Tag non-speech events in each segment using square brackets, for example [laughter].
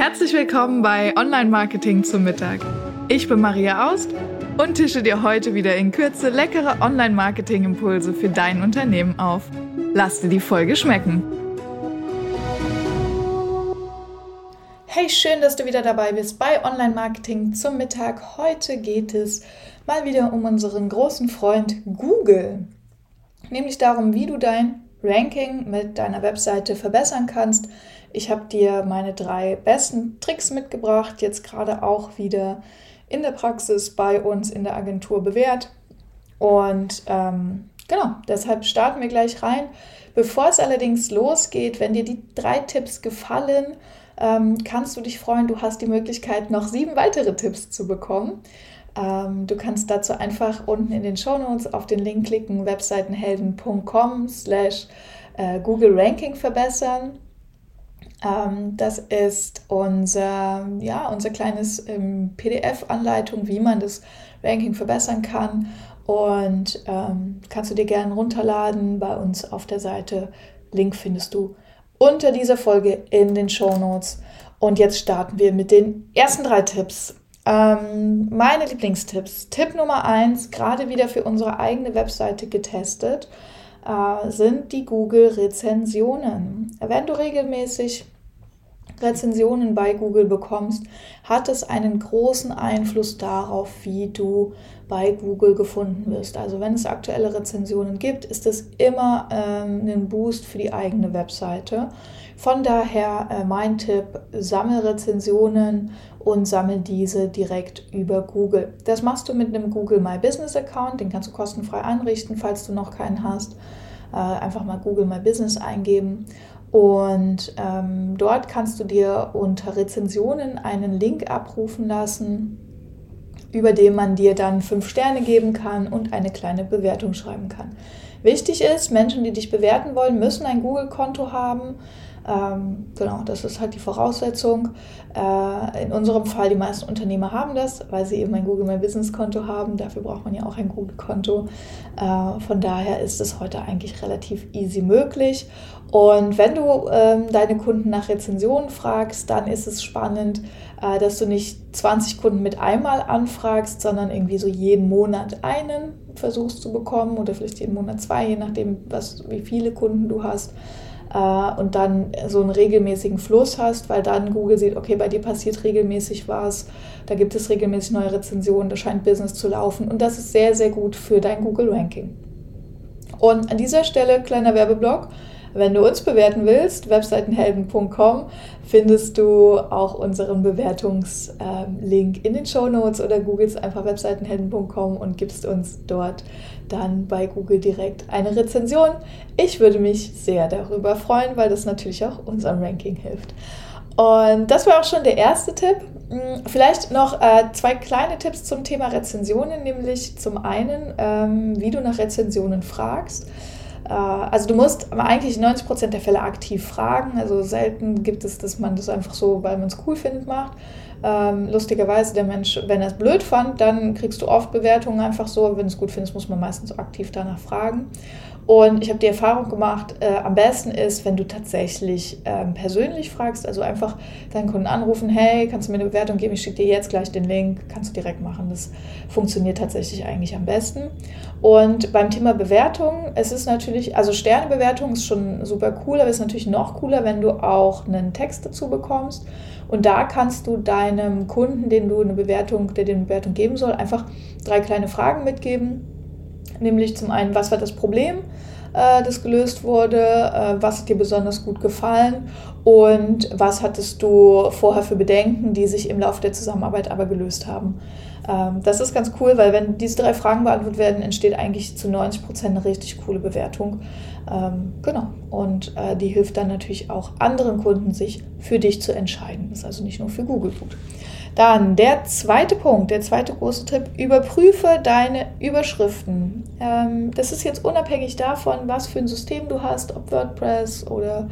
Herzlich willkommen bei Online Marketing zum Mittag. Ich bin Maria Aust und tische dir heute wieder in Kürze leckere Online Marketing Impulse für dein Unternehmen auf. Lass dir die Folge schmecken. Hey, schön, dass du wieder dabei bist bei Online Marketing zum Mittag. Heute geht es mal wieder um unseren großen Freund Google. Nämlich darum, wie du dein Ranking mit deiner Webseite verbessern kannst, ich habe dir meine drei besten Tricks mitgebracht, jetzt gerade auch wieder in der Praxis bei uns in der Agentur bewährt. Und ähm, genau, deshalb starten wir gleich rein. Bevor es allerdings losgeht, wenn dir die drei Tipps gefallen, ähm, kannst du dich freuen, du hast die Möglichkeit, noch sieben weitere Tipps zu bekommen. Ähm, du kannst dazu einfach unten in den Show Notes auf den Link klicken, webseitenhelden.com slash äh, Google Ranking verbessern. Ähm, das ist unser, ja, unser kleines ähm, PDF-Anleitung, wie man das Ranking verbessern kann. Und ähm, kannst du dir gerne runterladen bei uns auf der Seite. Link findest du unter dieser Folge in den Show Notes. Und jetzt starten wir mit den ersten drei Tipps. Ähm, meine Lieblingstipps. Tipp Nummer eins, gerade wieder für unsere eigene Webseite getestet äh, sind die Google-Rezensionen. Wenn du regelmäßig Rezensionen bei Google bekommst, hat es einen großen Einfluss darauf, wie du bei Google gefunden wirst. Also wenn es aktuelle Rezensionen gibt, ist es immer ähm, ein Boost für die eigene Webseite. Von daher äh, mein Tipp, sammel Rezensionen und sammel diese direkt über Google. Das machst du mit einem Google My Business Account, den kannst du kostenfrei einrichten, falls du noch keinen hast. Äh, einfach mal Google My Business eingeben und ähm, dort kannst du dir unter Rezensionen einen Link abrufen lassen, über den man dir dann fünf Sterne geben kann und eine kleine Bewertung schreiben kann. Wichtig ist, Menschen, die dich bewerten wollen, müssen ein Google-Konto haben. Ähm, genau, das ist halt die Voraussetzung. Äh, in unserem Fall, die meisten Unternehmer haben das, weil sie eben ein Google My Business Konto haben. Dafür braucht man ja auch ein Google Konto. Äh, von daher ist es heute eigentlich relativ easy möglich. Und wenn du ähm, deine Kunden nach Rezensionen fragst, dann ist es spannend, äh, dass du nicht 20 Kunden mit einmal anfragst, sondern irgendwie so jeden Monat einen versuchst zu bekommen oder vielleicht jeden Monat zwei, je nachdem, was, wie viele Kunden du hast äh, und dann so einen regelmäßigen Fluss hast, weil dann Google sieht, okay, bei dir passiert regelmäßig was, da gibt es regelmäßig neue Rezensionen, da scheint Business zu laufen und das ist sehr, sehr gut für dein Google-Ranking. Und an dieser Stelle kleiner Werbeblock. Wenn du uns bewerten willst, webseitenhelden.com, findest du auch unseren Bewertungslink ähm, in den Show Notes oder googelst einfach webseitenhelden.com und gibst uns dort dann bei Google direkt eine Rezension. Ich würde mich sehr darüber freuen, weil das natürlich auch unserem Ranking hilft. Und das war auch schon der erste Tipp. Hm, vielleicht noch äh, zwei kleine Tipps zum Thema Rezensionen, nämlich zum einen, ähm, wie du nach Rezensionen fragst. Äh, also du musst eigentlich 90% der Fälle aktiv fragen. Also selten gibt es, dass man das einfach so, weil man es cool findet, macht. Ähm, lustigerweise, der Mensch, wenn er es blöd fand, dann kriegst du oft Bewertungen einfach so. Wenn du es gut findest, muss man meistens aktiv danach fragen. Und ich habe die Erfahrung gemacht, äh, am besten ist, wenn du tatsächlich ähm, persönlich fragst, also einfach deinen Kunden anrufen, hey, kannst du mir eine Bewertung geben? Ich schicke dir jetzt gleich den Link, kannst du direkt machen. Das funktioniert tatsächlich eigentlich am besten. Und beim Thema Bewertung, es ist natürlich, also Sternebewertung ist schon super cool, aber es ist natürlich noch cooler, wenn du auch einen Text dazu bekommst. Und da kannst du deinem Kunden, den du eine Bewertung, der dir eine Bewertung geben soll, einfach drei kleine Fragen mitgeben Nämlich zum einen, was war das Problem, äh, das gelöst wurde, äh, was hat dir besonders gut gefallen und was hattest du vorher für Bedenken, die sich im Laufe der Zusammenarbeit aber gelöst haben. Ähm, das ist ganz cool, weil wenn diese drei Fragen beantwortet werden, entsteht eigentlich zu 90 Prozent eine richtig coole Bewertung. Ähm, genau. Und äh, die hilft dann natürlich auch anderen Kunden, sich für dich zu entscheiden. Das ist also nicht nur für Google gut. Dann der zweite Punkt, der zweite große Tipp, überprüfe deine Überschriften. Ähm, das ist jetzt unabhängig davon, was für ein System du hast, ob WordPress oder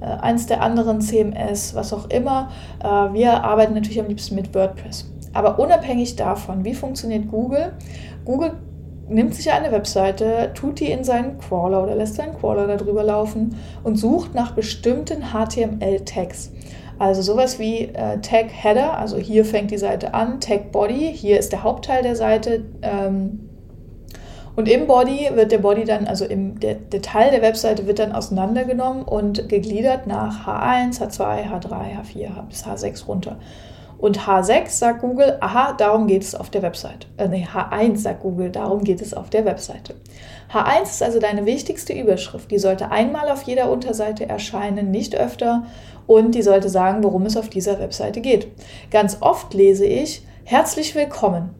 äh, eins der anderen CMS, was auch immer. Äh, wir arbeiten natürlich am liebsten mit WordPress. Aber unabhängig davon, wie funktioniert Google, Google nimmt sich eine Webseite, tut die in seinen Crawler oder lässt seinen Crawler darüber laufen und sucht nach bestimmten HTML-Tags. Also sowas wie äh, Tag Header, also hier fängt die Seite an, Tag Body, hier ist der Hauptteil der Seite. Ähm, und im Body wird der Body dann, also im, der, der Teil der Webseite wird dann auseinandergenommen und gegliedert nach H1, H2, H3, H4 bis H6 runter. Und H6 sagt Google, aha, darum geht es auf der Webseite. Äh, nee, H1 sagt Google, darum geht es auf der Webseite. H1 ist also deine wichtigste Überschrift. Die sollte einmal auf jeder Unterseite erscheinen, nicht öfter. Und die sollte sagen, worum es auf dieser Webseite geht. Ganz oft lese ich, herzlich willkommen.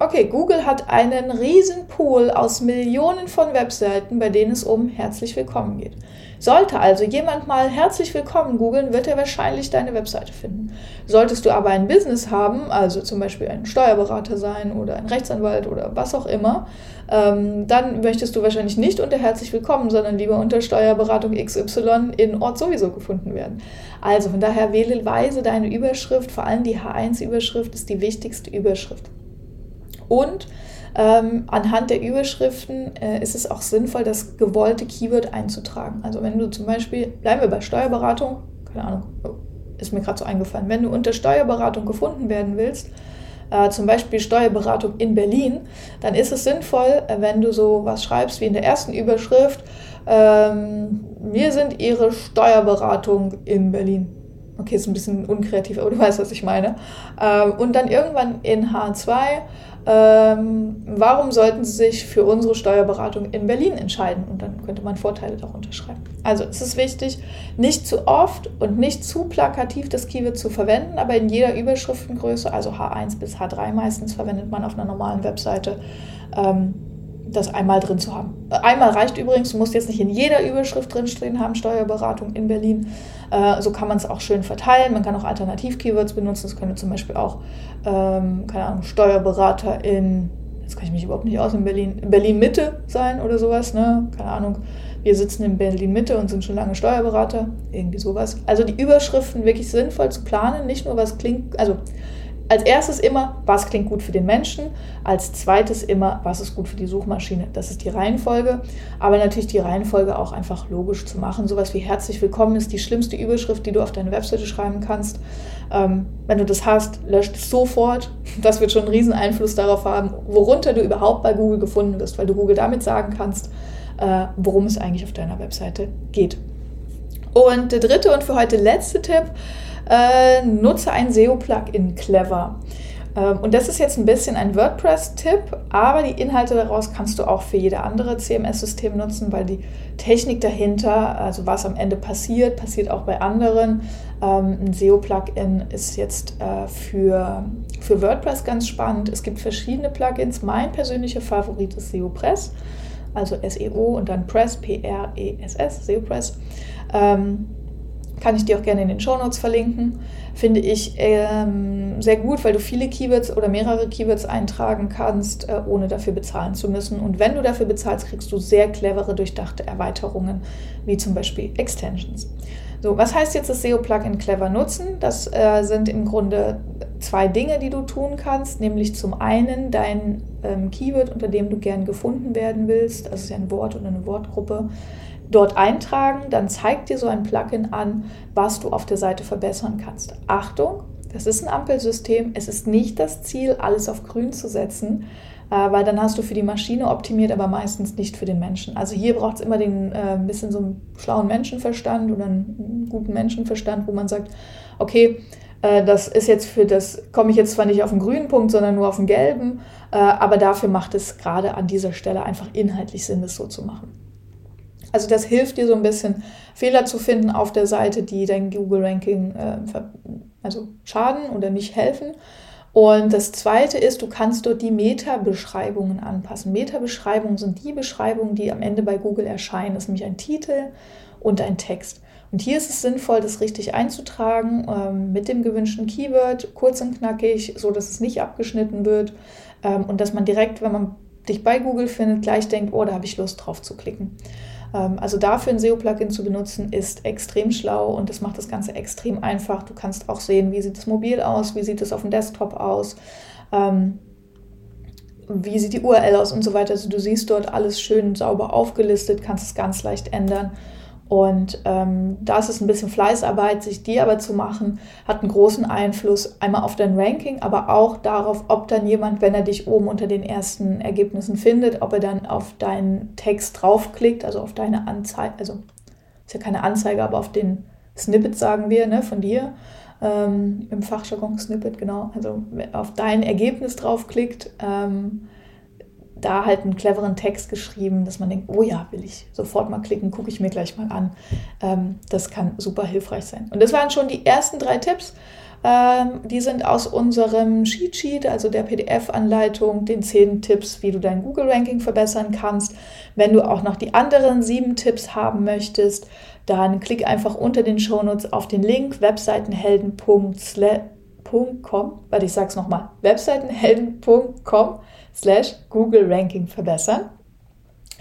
Okay, Google hat einen riesen Pool aus Millionen von Webseiten, bei denen es um herzlich willkommen geht. Sollte also jemand mal herzlich willkommen googeln, wird er wahrscheinlich deine Webseite finden. Solltest du aber ein Business haben, also zum Beispiel ein Steuerberater sein oder ein Rechtsanwalt oder was auch immer, ähm, dann möchtest du wahrscheinlich nicht unter herzlich willkommen, sondern lieber unter Steuerberatung XY in Ort sowieso gefunden werden. Also von daher wähle weise deine Überschrift, vor allem die H1-Überschrift ist die wichtigste Überschrift. Und ähm, anhand der Überschriften äh, ist es auch sinnvoll, das gewollte Keyword einzutragen. Also wenn du zum Beispiel, bleiben wir bei Steuerberatung, keine Ahnung, oh, ist mir gerade so eingefallen, wenn du unter Steuerberatung gefunden werden willst, äh, zum Beispiel Steuerberatung in Berlin, dann ist es sinnvoll, äh, wenn du so was schreibst wie in der ersten Überschrift, ähm, wir sind Ihre Steuerberatung in Berlin. Okay, ist ein bisschen unkreativ, aber du weißt, was ich meine. Ähm, und dann irgendwann in H2 ähm, warum sollten Sie sich für unsere Steuerberatung in Berlin entscheiden? Und dann könnte man Vorteile darunter schreiben. Also es ist wichtig, nicht zu oft und nicht zu plakativ das Keyword zu verwenden, aber in jeder Überschriftengröße, also H1 bis H3 meistens, verwendet man auf einer normalen Webseite. Ähm, das einmal drin zu haben. Einmal reicht übrigens, du musst jetzt nicht in jeder Überschrift drinstehen haben, Steuerberatung in Berlin. Äh, so kann man es auch schön verteilen. Man kann auch Alternativ-Keywords benutzen. Das könnte zum Beispiel auch, ähm, keine Ahnung, Steuerberater in, jetzt kann ich mich überhaupt nicht aus, in Berlin, Berlin-Mitte sein oder sowas, ne? Keine Ahnung. Wir sitzen in Berlin-Mitte und sind schon lange Steuerberater, irgendwie sowas. Also die Überschriften wirklich sinnvoll zu planen, nicht nur was klingt, also als erstes immer, was klingt gut für den Menschen. Als zweites immer, was ist gut für die Suchmaschine. Das ist die Reihenfolge. Aber natürlich die Reihenfolge auch einfach logisch zu machen. Sowas wie herzlich willkommen ist die schlimmste Überschrift, die du auf deine Webseite schreiben kannst. Ähm, wenn du das hast, löscht es sofort. [laughs] Das wird schon einen riesen Einfluss darauf haben, worunter du überhaupt bei Google gefunden wirst, weil du Google damit sagen kannst, äh, worum es eigentlich auf deiner Webseite geht. Und der dritte und für heute letzte Tipp äh, nutze ein SEO-Plugin clever. Ähm, und das ist jetzt ein bisschen ein WordPress-Tipp, aber die Inhalte daraus kannst du auch für jede andere CMS-System nutzen, weil die Technik dahinter, also was am Ende passiert, passiert auch bei anderen. Ähm, ein SEO-Plugin ist jetzt äh, für, für WordPress ganz spannend. Es gibt verschiedene Plugins. Mein persönlicher Favorit ist SEO-Press, also SEO und dann Press, P-R-E-S-S, SEO-Press. Ähm, kann ich dir auch gerne in den Shownotes verlinken. Finde ich ähm, sehr gut, weil du viele Keywords oder mehrere Keywords eintragen kannst, äh, ohne dafür bezahlen zu müssen. Und wenn du dafür bezahlst, kriegst du sehr clevere, durchdachte Erweiterungen, wie zum Beispiel Extensions. So, was heißt jetzt das SEO-Plugin clever nutzen? Das äh, sind im Grunde zwei Dinge, die du tun kannst, nämlich zum einen dein ähm, Keyword, unter dem du gern gefunden werden willst, das ist ja ein Wort oder eine Wortgruppe, dort eintragen, dann zeigt dir so ein Plugin an, was du auf der Seite verbessern kannst. Achtung, das ist ein Ampelsystem. Es ist nicht das Ziel, alles auf grün zu setzen, äh, weil dann hast du für die Maschine optimiert, aber meistens nicht für den Menschen. Also hier braucht es immer den äh, ein bisschen so einen schlauen Menschenverstand oder einen guten Menschenverstand, wo man sagt, okay, äh, das ist jetzt für das, komme ich jetzt zwar nicht auf den grünen Punkt, sondern nur auf den gelben, äh, aber dafür macht es gerade an dieser Stelle einfach inhaltlich Sinn, das so zu machen. Also das hilft dir so ein bisschen, Fehler zu finden auf der Seite, die dein Google-Ranking äh, also schaden oder nicht helfen. Und das Zweite ist, du kannst dort die Meta-Beschreibungen anpassen. Meta-Beschreibungen sind die Beschreibungen, die am Ende bei Google erscheinen. Das ist nämlich ein Titel und ein Text. Und hier ist es sinnvoll, das richtig einzutragen ähm, mit dem gewünschten Keyword, kurz und knackig, so dass es nicht abgeschnitten wird ähm, und dass man direkt, wenn man dich bei Google findet, gleich denkt, oh, da habe ich Lust drauf zu klicken. Ähm, also dafür ein SEO-Plugin zu benutzen, ist extrem schlau und das macht das Ganze extrem einfach. Du kannst auch sehen, wie sieht es mobil aus, wie sieht es auf dem Desktop aus, ähm, wie sieht die URL aus und so weiter. Also du siehst dort alles schön sauber aufgelistet, kannst es ganz leicht ändern Und ähm, da ist es ein bisschen Fleißarbeit, sich die aber zu machen, hat einen großen Einfluss einmal auf dein Ranking, aber auch darauf, ob dann jemand, wenn er dich oben unter den ersten Ergebnissen findet, ob er dann auf deinen Text draufklickt, also auf deine Anzeige, also ist ja keine Anzeige, aber auf den Snippet sagen wir, ne, von dir, ähm, im Fachjargon Snippet, genau, also auf dein Ergebnis draufklickt. Ähm, da halt einen cleveren Text geschrieben, dass man denkt, oh ja, will ich sofort mal klicken, gucke ich mir gleich mal an. Ähm, das kann super hilfreich sein. Und das waren schon die ersten drei Tipps. Ähm, die sind aus unserem Cheat Sheet, also der PDF-Anleitung, den zehn Tipps, wie du dein Google-Ranking verbessern kannst. Wenn du auch noch die anderen sieben Tipps haben möchtest, dann klick einfach unter den Shownotes auf den Link webseitenhelden.com, weil ich sage es nochmal, webseitenhelden.com slash Google Ranking verbessern.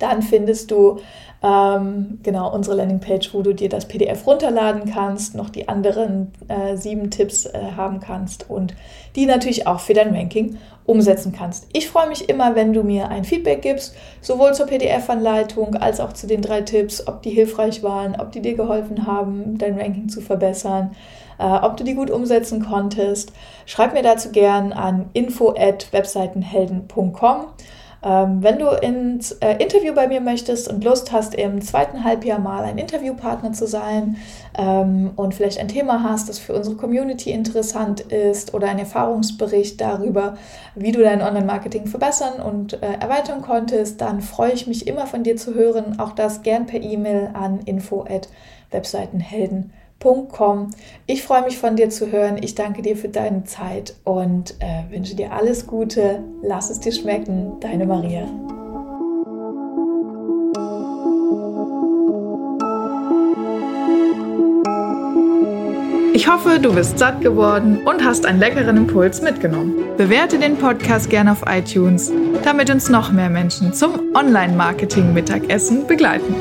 Dann findest du ähm, genau unsere Landingpage, wo du dir das PDF runterladen kannst, noch die anderen äh, sieben Tipps äh, haben kannst und die natürlich auch für dein Ranking umsetzen kannst. Ich freue mich immer, wenn du mir ein Feedback gibst, sowohl zur PDF-Anleitung als auch zu den drei Tipps, ob die hilfreich waren, ob die dir geholfen haben, dein Ranking zu verbessern, äh, ob du die gut umsetzen konntest. Schreib mir dazu gern an info@webseitenhelden.com. Ähm, wenn du ins äh, Interview bei mir möchtest und Lust hast, im zweiten Halbjahr mal ein Interviewpartner zu sein ähm, und vielleicht ein Thema hast, das für unsere Community interessant ist oder ein Erfahrungsbericht darüber, wie du dein Online-Marketing verbessern und äh, erweitern konntest, dann freue ich mich immer von dir zu hören. Auch das gern per E-Mail an info@webseitenhelden.com www.ecom. Ich freue mich von dir zu hören. Ich danke dir für deine Zeit und äh, wünsche dir alles Gute. Lass es dir schmecken. Deine Maria. Ich hoffe, du bist satt geworden und hast einen leckeren Impuls mitgenommen. Bewerte den Podcast gerne auf iTunes, damit uns noch mehr Menschen zum Online-Marketing-Mittagessen begleiten.